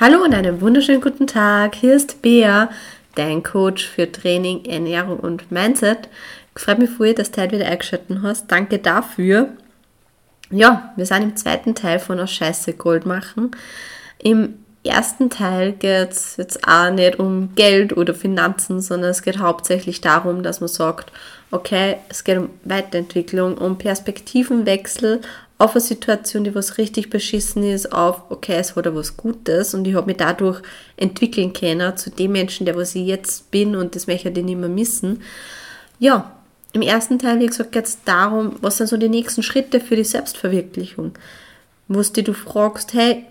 Hallo und einen wunderschönen guten Tag. Hier ist Bea, dein Coach für Training, Ernährung und Mindset. Ich freue mich voll, dass du heute wieder eingeschaltet hast. Danke dafür. Ja, wir sind im zweiten Teil von Aus Scheiße Gold machen. Im ersten Teil geht es jetzt auch nicht um Geld oder Finanzen, sondern es geht hauptsächlich darum, dass man sagt, okay, es geht um Weiterentwicklung, um Perspektivenwechsel auf eine Situation, die was richtig beschissen ist, auf, okay, es hat ja was Gutes und ich habe mich dadurch entwickeln können zu dem Menschen, der was ich jetzt bin und das möchte ich nicht mehr missen. Ja, im ersten Teil, wie gesagt, geht es darum, was sind so die nächsten Schritte für die Selbstverwirklichung. Wo du fragst, hey,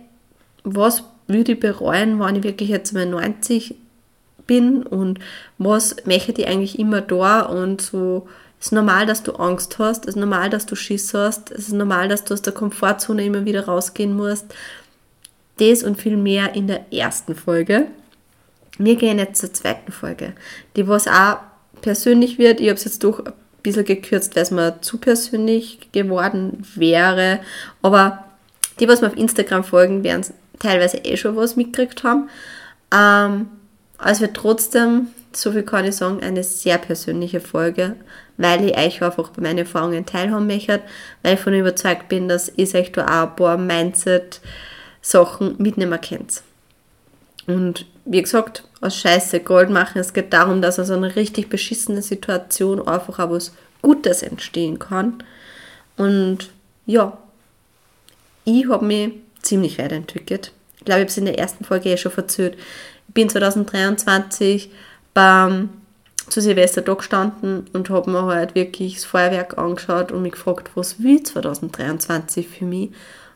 was würde ich bereuen, wenn ich wirklich jetzt mal 90 bin und was möchte ich eigentlich immer da und so es ist normal, dass du Angst hast, es ist normal, dass du Schiss hast, es ist normal, dass du aus der Komfortzone immer wieder rausgehen musst. Das und viel mehr in der ersten Folge. Wir gehen jetzt zur zweiten Folge, die was auch persönlich wird. Ich habe es jetzt doch ein bisschen gekürzt, weil es mir zu persönlich geworden wäre. Aber die, was mir auf Instagram folgen, werden teilweise eh schon was mitgekriegt haben. Ähm, also wird trotzdem, so viel kann ich sagen, eine sehr persönliche Folge, weil ich euch einfach bei meinen Erfahrungen teilhaben möchte, weil ich von überzeugt bin, dass ihr euch da auch ein paar Mindset-Sachen mitnehmen könnt. Und wie gesagt, aus Scheiße Gold machen. Es geht darum, dass aus einer richtig beschissenen Situation einfach auch was Gutes entstehen kann. Und ja, ich habe mich ziemlich weiterentwickelt. Ich glaube, ich habe es in der ersten Folge eh schon verzögert. Ich bin 2023 beim zu Silvester da gestanden und habe mir halt wirklich das Feuerwerk angeschaut und mich gefragt, was will 2023 für mich?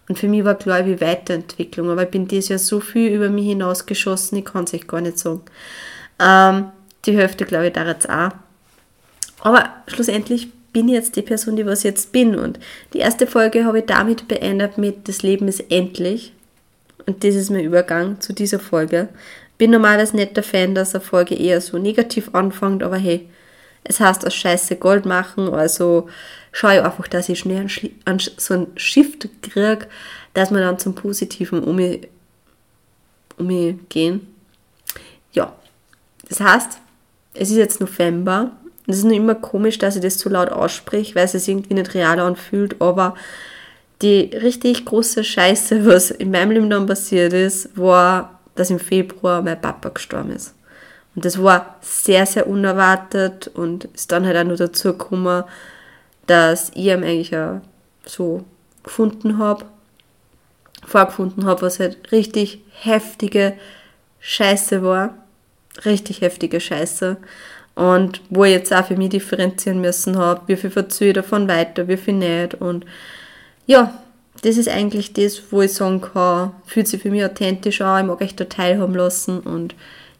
Und für mich war klar, ich will Weiterentwicklung, aber ich bin dieses Jahr so viel über mich hinausgeschossen, ich kann es euch gar nicht sagen. Ähm, die Hälfte, glaube ich, da jetzt auch. Aber schlussendlich bin ich jetzt die Person, die was jetzt bin. Und die erste Folge habe ich damit beendet mit Das Leben ist endlich. Und das ist mein Übergang zu dieser Folge. Bin normalerweise nicht der Fan, dass eine Folge eher so negativ anfängt, aber hey, es heißt aus Scheiße Gold machen, also schaue ich einfach, dass ich schnell einen, so einen Shift kriege, dass wir dann zum Positiven umgehen. Ja, das heißt, es ist jetzt November. Es ist nur immer komisch, dass ich das zu laut ausspreche, weil es sich irgendwie nicht real anfühlt, aber die richtig große Scheiße, was in meinem Leben dann passiert ist, war, dass im Februar mein Papa gestorben ist. Und das war sehr, sehr unerwartet und ist dann halt auch nur dazu gekommen, dass ich ihn eigentlich auch so gefunden habe, vorgefunden habe, was halt richtig heftige Scheiße war. Richtig heftige Scheiße. Und wo ich jetzt auch für mich differenzieren müssen habe, wie viel verziehe ich davon weiter, wie viel nicht. Und ja, das ist eigentlich das, wo ich sagen kann, fühlt sich für mich authentisch an, ich mag euch da teilhaben lassen und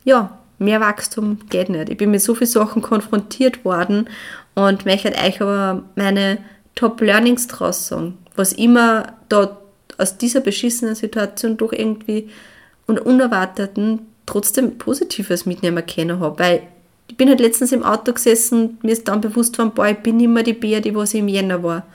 ja, mehr Wachstum geht nicht. Ich bin mit so vielen Sachen konfrontiert worden und möchte euch aber meine Top-Learnings draus sagen, was immer da aus dieser beschissenen Situation doch irgendwie und Unerwarteten trotzdem Positives mitnehmen können habe, weil ich bin halt letztens im Auto gesessen, mir ist dann bewusst worden, boah, ich bin mehr die Bär, die was ich im Jänner war.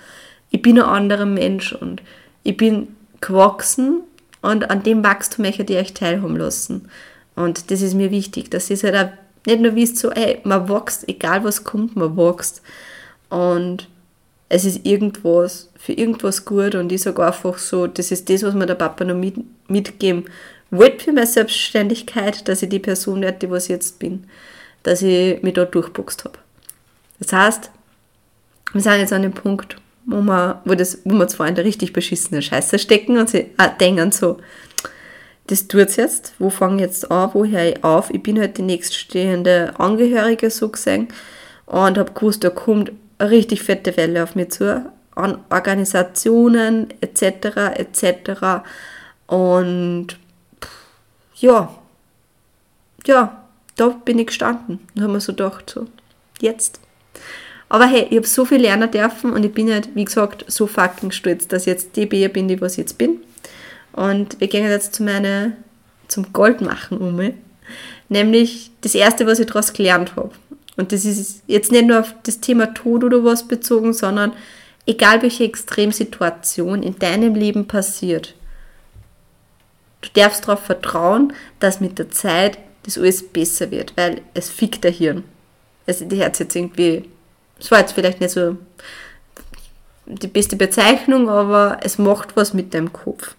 Ich bin ein anderer Mensch und ich bin gewachsen und an dem Wachstum möchte ich euch teilhaben lassen. Und das ist mir wichtig. Das ist halt auch nicht nur wisst, so, ey, man wächst, egal was kommt, man wächst. Und es ist irgendwas, für irgendwas gut und ich sage einfach so, das ist das, was mir der Papa noch mit, mitgeben wollte für meine Selbstständigkeit, dass ich die Person werde, die ich jetzt bin, dass ich mich da durchboxt habe. Das heißt, wir sind jetzt an dem Punkt, wo wir, wo, das, wo wir zwar in der richtig beschissenen Scheiße stecken und sie denken so, das tut's jetzt, wo fange ich jetzt an, wo höre ich auf? Ich bin halt die nächststehende Angehörige so gesehen und habe gewusst, da kommt eine richtig fette Welle auf mich zu, an Organisationen etc. etc. Und ja, ja, da bin ich gestanden und habe mir so gedacht, so, jetzt. Aber hey, ich habe so viel lernen dürfen und ich bin halt, wie gesagt, so fucking stolz, dass ich jetzt die Bär bin, die was ich jetzt bin. Und wir gehen jetzt zu meine, zum Goldmachen um. Nämlich das erste, was ich daraus gelernt habe. Und das ist jetzt nicht nur auf das Thema Tod oder was bezogen, sondern egal welche Extremsituation in deinem Leben passiert, du darfst darauf vertrauen, dass mit der Zeit das alles besser wird, weil es fickt der Hirn. Also die Herz jetzt irgendwie, es war jetzt vielleicht nicht so die beste Bezeichnung, aber es macht was mit deinem Kopf.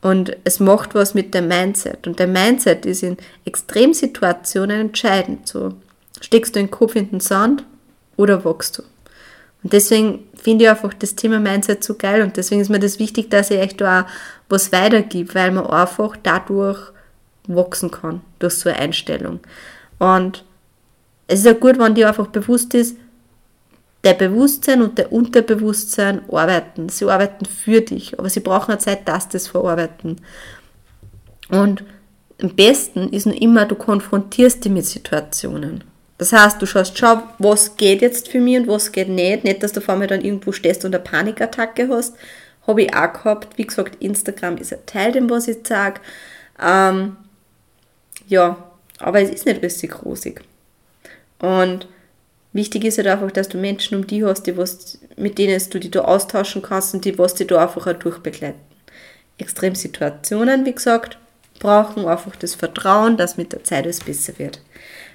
Und es macht was mit dem Mindset. Und der Mindset ist in Extremsituationen entscheidend. So, steckst du den Kopf in den Sand oder wachst du? Und deswegen finde ich einfach das Thema Mindset so geil und deswegen ist mir das wichtig, dass ich euch da auch was weitergebe, weil man einfach dadurch wachsen kann, durch so eine Einstellung. Und es ist ja gut, wenn dir einfach bewusst ist, der Bewusstsein und der Unterbewusstsein arbeiten. Sie arbeiten für dich, aber sie brauchen eine Zeit, dass das verarbeiten. Und am besten ist nur immer, du konfrontierst dich mit Situationen. Das heißt, du schaust, schau, was geht jetzt für mich und was geht nicht. Nicht, dass du vor mir dann irgendwo stehst und eine Panikattacke hast. Habe ich auch gehabt. Wie gesagt, Instagram ist ein Teil dem, was ich sage. Ähm, ja, aber es ist nicht richtig rosig. Und wichtig ist halt einfach, dass du Menschen um dich hast, die was, mit denen du dich da austauschen kannst und die was dich da einfach auch durchbegleiten. Extremsituationen, wie gesagt, brauchen einfach das Vertrauen, dass mit der Zeit es besser wird.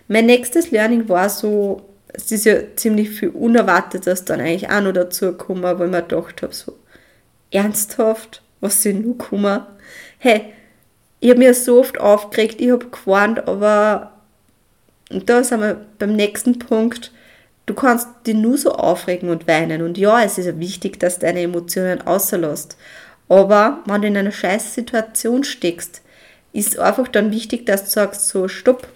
Mein nächstes Learning war so, es ist ja ziemlich viel Unerwartetes dann eigentlich auch noch dazu gekommen, weil ich mir gedacht habe, so ernsthaft, was sind nur gekommen? Hey, ich habe mir so oft aufgeregt, ich habe gewarnt, aber und da sind wir beim nächsten Punkt, du kannst dich nur so aufregen und weinen. Und ja, es ist wichtig, dass du deine Emotionen außerlässt. Aber wenn du in einer scheiß Situation steckst, ist einfach dann wichtig, dass du sagst, so, stopp,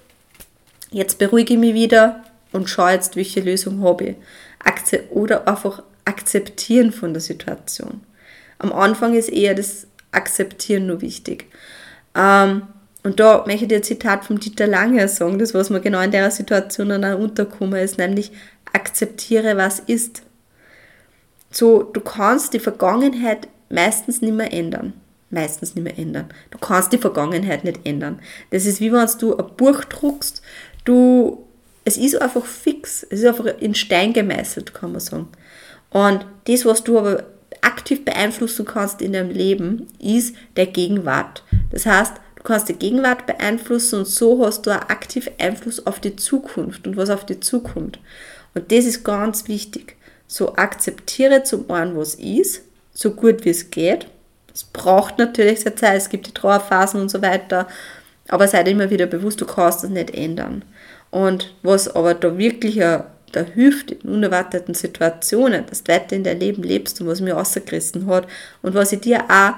Jetzt beruhige ich mich wieder und schaue jetzt, welche Lösung habe ich. Akze oder einfach akzeptieren von der Situation. Am Anfang ist eher das Akzeptieren nur wichtig. Ähm, und da möchte ich dir ein Zitat von Dieter Lange sagen, das was mir genau in der Situation dann auch unterkommen ist, nämlich akzeptiere, was ist. So, du kannst die Vergangenheit meistens nicht mehr ändern. Meistens nicht mehr ändern. Du kannst die Vergangenheit nicht ändern. Das ist wie wenn du ein Buch druckst, du, es ist einfach fix, es ist einfach in Stein gemeißelt, kann man sagen. Und das, was du aber aktiv beeinflussen kannst in deinem Leben, ist der Gegenwart. Das heißt, du kannst die Gegenwart beeinflussen und so hast du auch aktiv Einfluss auf die Zukunft und was auf die Zukunft. Und das ist ganz wichtig. So akzeptiere zum einen, was ist, so gut wie es geht. Es braucht natürlich seine Zeit, es gibt die Trauerphasen und so weiter, aber sei dir immer wieder bewusst, du kannst das nicht ändern. Und was aber da wirklich da hilft in unerwarteten Situationen, dass du weiter in dein Leben lebst und was mir rausgerissen hat und was ich dir auch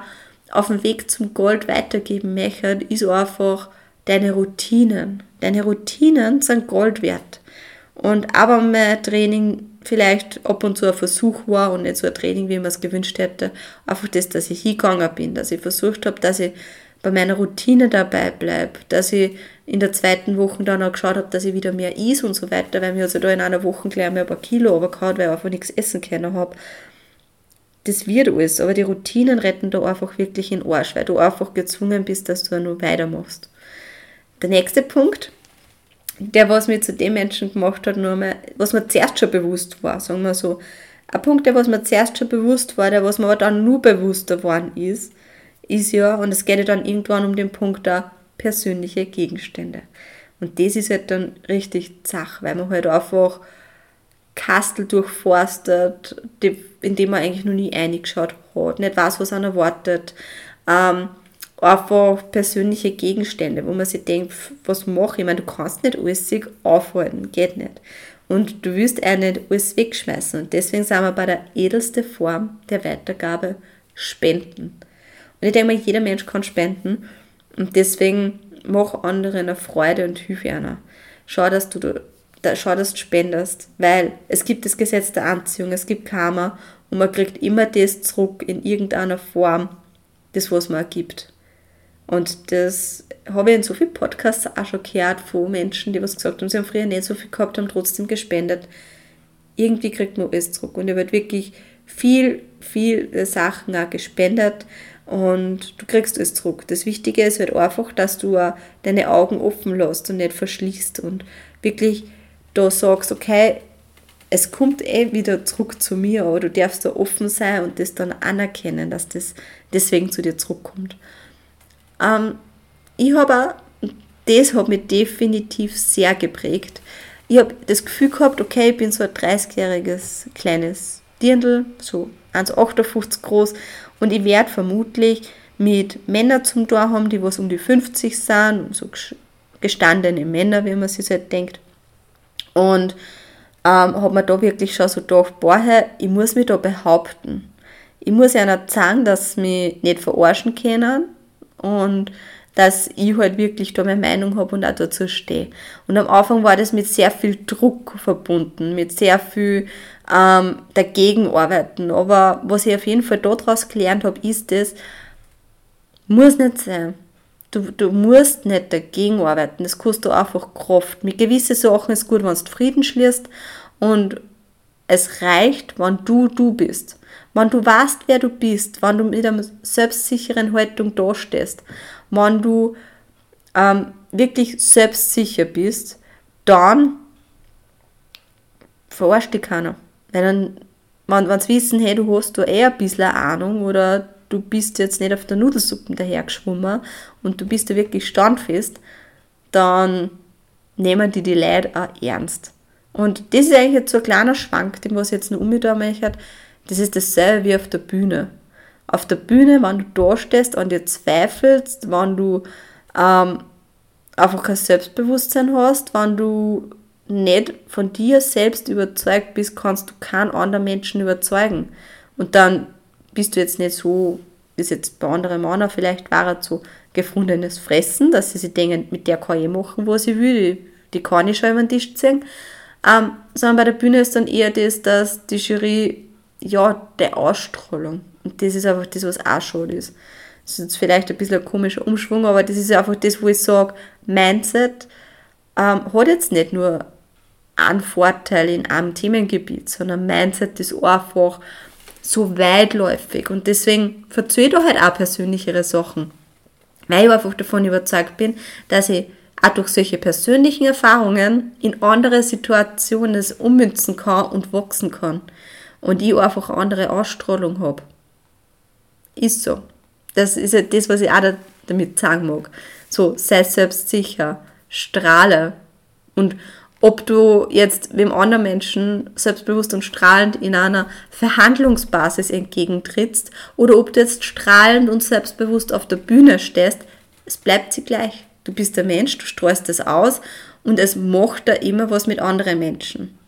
auf dem Weg zum Gold weitergeben möchte, ist einfach deine Routinen. Deine Routinen sind Gold wert. Und aber mein Training vielleicht ab und zu ein Versuch war und nicht so ein Training, wie man es gewünscht hätte, einfach das, dass ich hingegangen bin, dass ich versucht habe, dass ich bei meiner Routine dabei bleibe, dass ich in der zweiten Woche dann auch geschaut habe, dass ich wieder mehr is und so weiter, weil mir also da in einer Woche gleich mehr ein paar Kilo runtergehauen, weil ich einfach nichts essen können habe. Das wird alles, aber die Routinen retten da einfach wirklich in Arsch, weil du einfach gezwungen bist, dass du nur weitermachst. Der nächste Punkt, der was mir zu dem Menschen gemacht hat, nur mal, was mir zuerst schon bewusst war, sagen wir so. Ein Punkt, der was mir zuerst schon bewusst war, der was mir aber dann nur bewusster geworden ist, ist ja, und es geht ja dann irgendwann um den Punkt da, persönliche Gegenstände. Und das ist halt dann richtig zach, weil man halt einfach Kastel durchforstet, in man eigentlich noch nie eingeschaut hat, nicht weiß, was einen erwartet. Ähm, einfach persönliche Gegenstände, wo man sich denkt, was mache ich? Ich meine, du kannst nicht alles aufhalten, geht nicht. Und du willst auch nicht alles wegschmeißen. Und deswegen sind wir bei der edelsten Form der Weitergabe Spenden. Und ich denke mal, jeder Mensch kann spenden und deswegen mach anderen eine Freude und hilf einer. Schau, dass du da, schau, dass du spendest, weil es gibt das Gesetz der Anziehung, es gibt Karma und man kriegt immer das zurück in irgendeiner Form, das was man gibt. Und das habe ich in so vielen Podcasts auch schon gehört von Menschen, die was gesagt haben, sie haben früher nicht so viel gehabt, haben trotzdem gespendet. Irgendwie kriegt man alles zurück. Und ich habe wirklich viel, viel Sachen auch gespendet und du kriegst es zurück. Das Wichtige ist halt einfach, dass du deine Augen offen lässt und nicht verschließt und wirklich da sagst, okay, es kommt eh wieder zurück zu mir, aber du darfst da offen sein und das dann anerkennen, dass das deswegen zu dir zurückkommt. Ähm, ich habe das hat mich definitiv sehr geprägt. Ich habe das Gefühl gehabt, okay, ich bin so ein 30-jähriges kleines Dirndl, so 1,58 groß und ich werde vermutlich mit Männern zum Tor haben, die was um die 50 sind, und so gestandene Männer, wie man sich halt denkt. Und ähm, hat man da wirklich schon so gedacht, boah, ich muss mich da behaupten. Ich muss einer sagen, dass sie mich nicht verarschen können und dass ich halt wirklich da meine Meinung habe und auch dazu stehe. Und am Anfang war das mit sehr viel Druck verbunden, mit sehr viel ähm, dagegen arbeiten. Aber was ich auf jeden Fall daraus gelernt habe, ist das, muss nicht sein. Du, du musst nicht dagegen arbeiten, das kostet du einfach Kraft. Mit gewissen Sachen ist gut, wenn du Frieden schließt und es reicht, wenn du du bist. Wenn du weißt, wer du bist, wenn du mit einer selbstsicheren Haltung dastehst, wenn du ähm, wirklich selbstsicher bist, dann verarscht dich keiner. Weil dann, wenn, wenn sie wissen, hey, du hast da eh ein bisschen Ahnung oder du bist jetzt nicht auf der Nudelsuppe dahergeschwommen und du bist da wirklich standfest, dann nehmen die die Leute auch ernst. Und das ist eigentlich jetzt so ein kleiner Schwank, den was ich jetzt noch umgehen möchte. Das ist dasselbe wie auf der Bühne. Auf der Bühne, wenn du da stehst und dir zweifelst, wenn du ähm, einfach kein Selbstbewusstsein hast, wenn du nicht von dir selbst überzeugt bist, kannst du keinen anderen Menschen überzeugen. Und dann bist du jetzt nicht so, wie es jetzt bei anderen Männern vielleicht war, so gefundenes Fressen, dass sie sich denken, mit der kann ich machen, was ich will, die, die kann ich schon über den Tisch ziehen. Ähm, sondern bei der Bühne ist dann eher das, dass die Jury, ja, der Ausstrahlung. Und das ist einfach das, was auch schon ist. Das ist jetzt vielleicht ein bisschen ein komischer Umschwung, aber das ist einfach das, wo ich sage, Mindset ähm, hat jetzt nicht nur einen Vorteil in einem Themengebiet, sondern Mindset ist einfach so weitläufig und deswegen verzöge ich da halt auch persönlichere Sachen, weil ich einfach davon überzeugt bin, dass ich auch durch solche persönlichen Erfahrungen in andere Situationen es ummünzen kann und wachsen kann und ich einfach andere Ausstrahlung habe. Ist so. Das ist ja das, was ich auch damit sagen mag. So, sei selbstsicher, strahle und ob du jetzt wem anderen Menschen selbstbewusst und strahlend in einer Verhandlungsbasis entgegentrittst oder ob du jetzt strahlend und selbstbewusst auf der Bühne stehst, es bleibt sie gleich. Du bist der Mensch, du streust das aus und es macht da immer was mit anderen Menschen.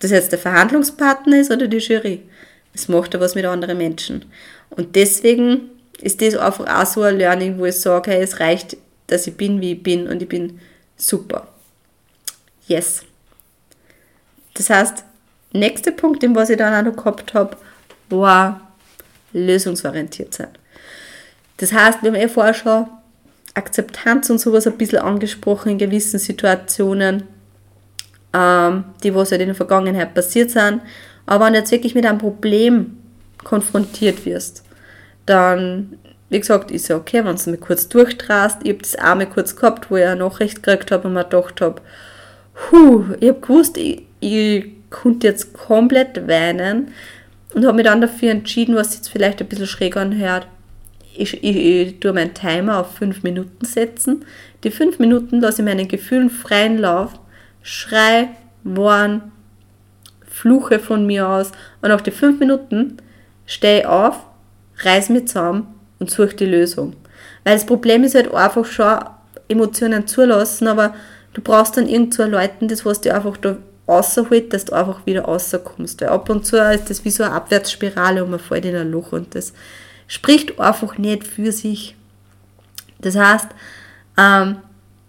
Das jetzt der Verhandlungspartner ist oder die Jury, es macht da was mit anderen Menschen. Und deswegen ist das einfach auch so ein Learning, wo ich sage, hey, es reicht, dass ich bin, wie ich bin und ich bin super. Yes. Das heißt, nächster Punkt, den was ich dann auch noch gehabt habe, war lösungsorientiert sein. Das heißt, wir haben eh vorher schon Akzeptanz und sowas ein bisschen angesprochen in gewissen Situationen, ähm, die was halt in der Vergangenheit passiert sind. Aber wenn du jetzt wirklich mit einem Problem konfrontiert wirst, dann, wie gesagt, ist ja okay, wenn du mir kurz durchtrast. Ich habe das auch mal kurz gehabt, wo ich eine Nachricht gekriegt habe und mir gedacht habe, puh, ich habe gewusst, ich, ich konnte jetzt komplett weinen und habe mich dann dafür entschieden, was jetzt vielleicht ein bisschen schräg anhört. Ich, ich, ich tue meinen Timer auf 5 Minuten setzen. Die 5 Minuten lasse ich meinen Gefühlen freien Lauf, schrei, warn, fluche von mir aus und nach die 5 Minuten stehe ich auf, reiß mich zusammen und suche die Lösung. Weil das Problem ist halt einfach schon Emotionen zulassen, aber du brauchst dann irgend so Leuten, das was dir einfach da rausholt, dass du einfach wieder rauskommst. Weil ab und zu ist das wie so eine Abwärtsspirale und man fällt in ein Loch und das spricht einfach nicht für sich. Das heißt, ähm,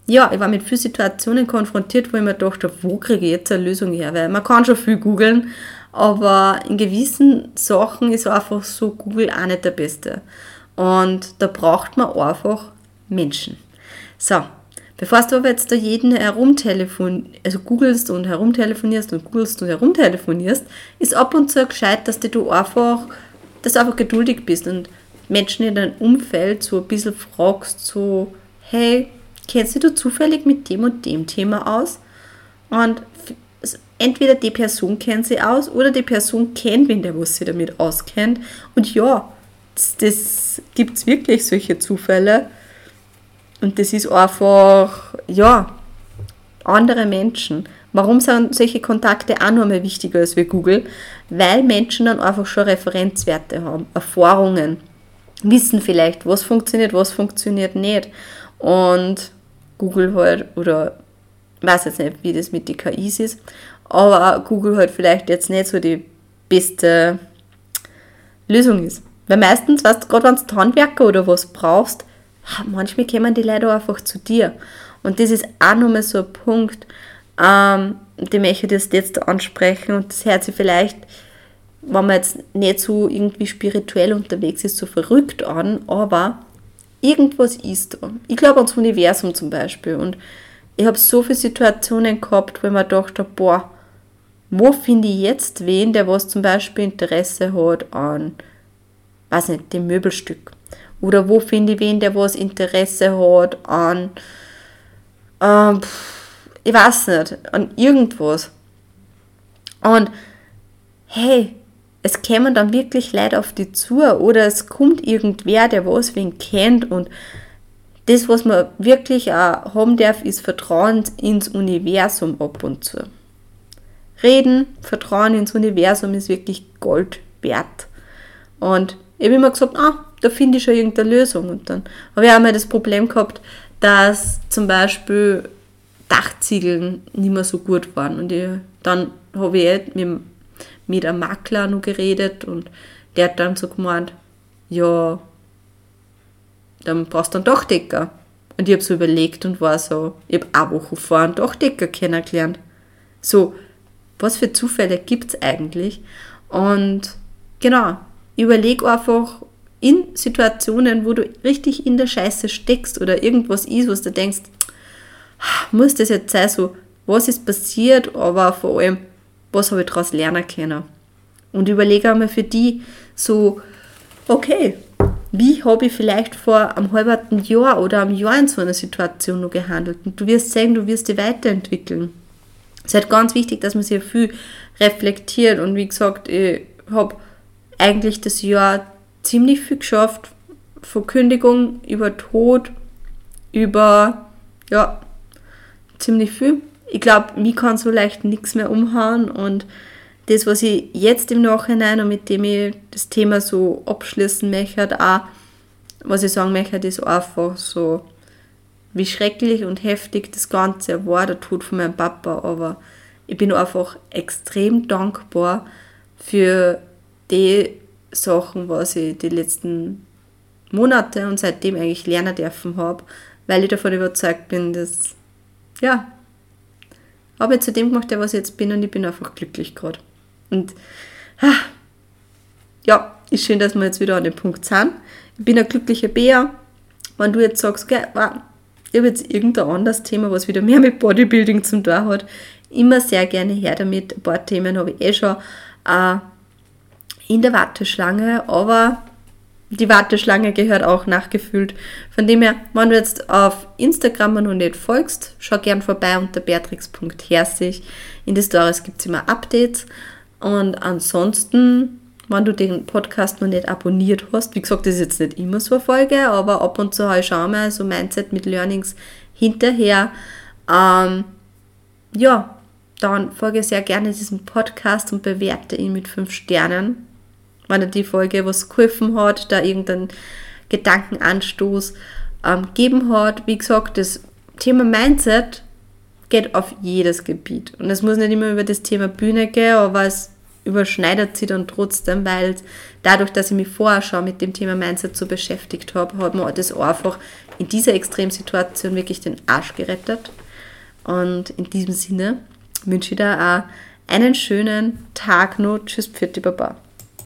ja, ich war mit vielen Situationen konfrontiert, wo ich mir dachte, wo kriege ich jetzt eine Lösung her? Weil man kann schon viel googeln, aber in gewissen Sachen ist einfach so Google auch nicht der Beste. Und da braucht man einfach Menschen. So, Bevor du aber jetzt da jeden herumtelefon, also googelst und herumtelefonierst und googelst und herumtelefonierst, ist ab und zu gescheit, dass du einfach, dass du einfach geduldig bist und Menschen in deinem Umfeld so ein bisschen fragst, so, hey, kennst du dich zufällig mit dem und dem Thema aus? Und entweder die Person kennt sie aus oder die Person kennt wen, der was sie damit auskennt. Und ja, das, das gibt es wirklich solche Zufälle Und das ist einfach, ja, andere Menschen. Warum sind solche Kontakte auch noch mal wichtiger als wir Google? Weil Menschen dann einfach schon Referenzwerte haben, Erfahrungen, wissen vielleicht, was funktioniert, was funktioniert nicht. Und Google halt, oder weiß jetzt nicht, wie das mit den KIs ist, aber Google halt vielleicht jetzt nicht so die beste Lösung ist. Weil meistens, weißt du, gerade wenn du Handwerker oder was brauchst, manchmal kommen die Leute einfach zu dir. Und das ist auch nochmal so ein Punkt, ähm, den möchte ich jetzt ansprechen und das hört sich vielleicht, wenn man jetzt nicht so irgendwie spirituell unterwegs ist, so verrückt an, aber irgendwas ist da. Ich glaube ans Universum zum Beispiel und ich habe so viele Situationen gehabt, wo ich mir dachte, boah, wo finde ich jetzt wen, der was zum Beispiel Interesse hat an, weiß nicht, dem Möbelstück. Oder wo finde ich wen, der was Interesse hat an, ähm, ich weiß nicht, an irgendwas. Und hey, es kämen dann wirklich Leute auf die zu oder es kommt irgendwer, der was wen kennt und das, was man wirklich auch haben darf, ist Vertrauen ins Universum ab und zu. Reden, Vertrauen ins Universum ist wirklich Gold wert. Und ich habe immer gesagt, ah, da finde ich schon irgendeine Lösung. Und dann habe ich auch mal das Problem gehabt, dass zum Beispiel Dachziegeln nicht mehr so gut waren. Und ich, dann habe ich mit, mit einem Makler noch geredet und der hat dann so gemeint, ja, dann brauchst du einen Dachdecker. Und ich habe so überlegt und war so, ich habe eine Woche vorher einen Dachdecker kennengelernt. So, was für Zufälle gibt es eigentlich? Und genau, überleg einfach in Situationen, wo du richtig in der Scheiße steckst oder irgendwas ist, was du denkst, muss das jetzt sein, so, was ist passiert, aber vor allem, was habe ich daraus lernen können? Und überlege einmal für die so, okay, wie habe ich vielleicht vor einem halben Jahr oder einem Jahr in so einer Situation noch gehandelt? Und du wirst sehen, du wirst dich weiterentwickeln. Es ist halt ganz wichtig, dass man sich viel reflektiert. Und wie gesagt, ich habe eigentlich das Jahr ziemlich viel geschafft. Von Kündigung über Tod, über, ja, ziemlich viel. Ich glaube, mich kann so leicht nichts mehr umhauen und das, was ich jetzt im Nachhinein und mit dem ich das Thema so abschließen möchte, auch, was ich sagen möchte, ist einfach so, wie schrecklich und heftig das Ganze war, der Tod von meinem Papa, aber ich bin einfach extrem dankbar für die Sachen, was ich die letzten Monate und seitdem eigentlich lernen dürfen habe, weil ich davon überzeugt bin, dass, ja, habe ich zu dem gemacht, der was ich jetzt bin und ich bin einfach glücklich gerade. Und ja, ist schön, dass wir jetzt wieder an dem Punkt sind. Ich bin ein glücklicher Bär. Wenn du jetzt sagst, okay, wow, ich habe jetzt irgendein anderes Thema, was wieder mehr mit Bodybuilding zum tun hat, immer sehr gerne her damit. Ein paar Themen habe ich eh schon äh, in der Warteschlange, aber die Warteschlange gehört auch nachgefüllt. Von dem her, wenn du jetzt auf Instagram noch nicht folgst, schau gern vorbei unter beatrix.herzig. In den Stories gibt es immer Updates. Und ansonsten, wenn du den Podcast noch nicht abonniert hast, wie gesagt, das ist jetzt nicht immer so eine Folge, aber ab und zu habe ich schon so Mindset mit Learnings hinterher. Ähm, ja, dann folge sehr gerne diesem Podcast und bewerte ihn mit 5 Sternen. Wenn dir die Folge was geholfen hat, da irgendeinen Gedankenanstoß ähm, geben hat. Wie gesagt, das Thema Mindset geht auf jedes Gebiet. Und es muss nicht immer über das Thema Bühne gehen, aber es überschneidet sich dann trotzdem, weil dadurch, dass ich mich vorher schon mit dem Thema Mindset so beschäftigt habe, hat mir das einfach in dieser Extremsituation wirklich den Arsch gerettet. Und in diesem Sinne wünsche ich dir auch einen schönen Tag noch. Tschüss, Pfiat, Baba.